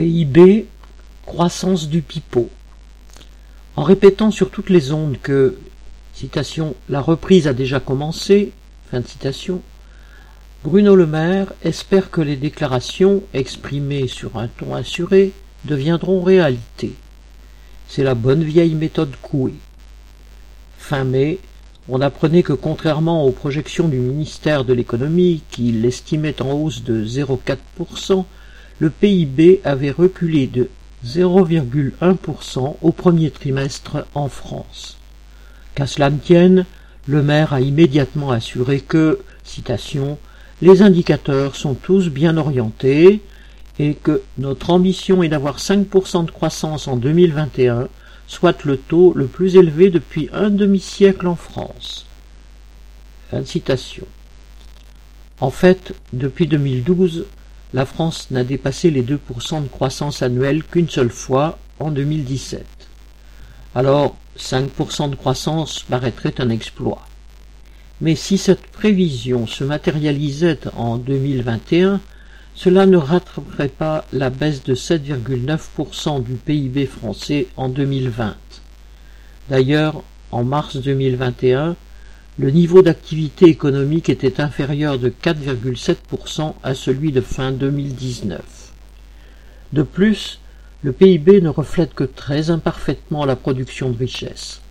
PIB, croissance du pipeau. En répétant sur toutes les ondes que, la reprise a déjà commencé, Bruno Le Maire espère que les déclarations exprimées sur un ton assuré deviendront réalité. C'est la bonne vieille méthode Coué. Fin mai, on apprenait que contrairement aux projections du ministère de l'économie, qui l'estimait en hausse de 0,4%, le PIB avait reculé de 0,1% au premier trimestre en France. Qu'à cela ne tienne, le maire a immédiatement assuré que, citation, les indicateurs sont tous bien orientés et que notre ambition est d'avoir 5% de croissance en 2021, soit le taux le plus élevé depuis un demi-siècle en France. Fin de citation. En fait, depuis 2012, la France n'a dépassé les 2% de croissance annuelle qu'une seule fois, en 2017. Alors, 5% de croissance paraîtrait un exploit. Mais si cette prévision se matérialisait en 2021, cela ne rattraperait pas la baisse de 7,9% du PIB français en 2020. D'ailleurs, en mars 2021, le niveau d'activité économique était inférieur de 4,7% à celui de fin 2019. De plus, le PIB ne reflète que très imparfaitement la production de richesse.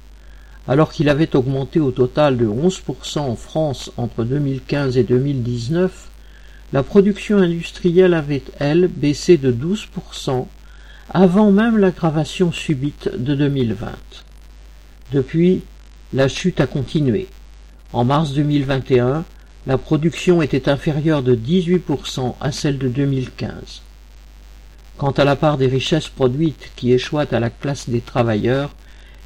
Alors qu'il avait augmenté au total de 11% en France entre 2015 et 2019, la production industrielle avait, elle, baissé de 12% avant même l'aggravation subite de 2020. Depuis, la chute a continué. En mars 2021, la production était inférieure de 18% à celle de 2015. Quant à la part des richesses produites qui échoient à la classe des travailleurs,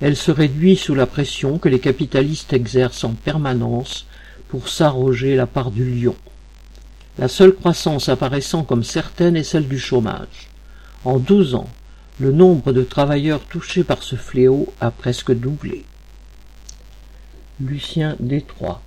elle se réduit sous la pression que les capitalistes exercent en permanence pour s'arroger la part du lion. La seule croissance apparaissant comme certaine est celle du chômage. En douze ans, le nombre de travailleurs touchés par ce fléau a presque doublé. Lucien Détroit